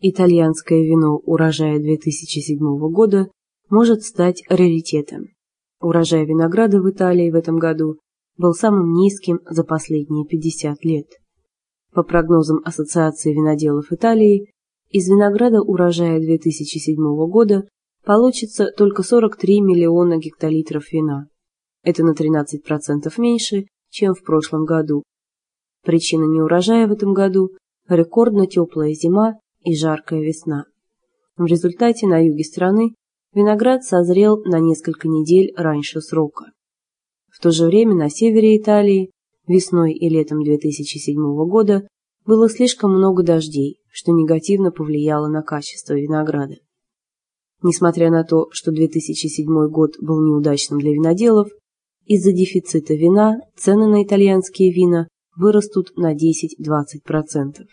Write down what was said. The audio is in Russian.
итальянское вино урожая 2007 года может стать раритетом. Урожай винограда в Италии в этом году был самым низким за последние 50 лет. По прогнозам Ассоциации виноделов Италии, из винограда урожая 2007 года получится только 43 миллиона гектолитров вина. Это на 13% меньше, чем в прошлом году. Причина неурожая в этом году – рекордно теплая зима и жаркая весна. В результате на юге страны виноград созрел на несколько недель раньше срока. В то же время на севере Италии весной и летом 2007 года было слишком много дождей, что негативно повлияло на качество винограда. Несмотря на то, что 2007 год был неудачным для виноделов, из-за дефицита вина цены на итальянские вина вырастут на 10-20%.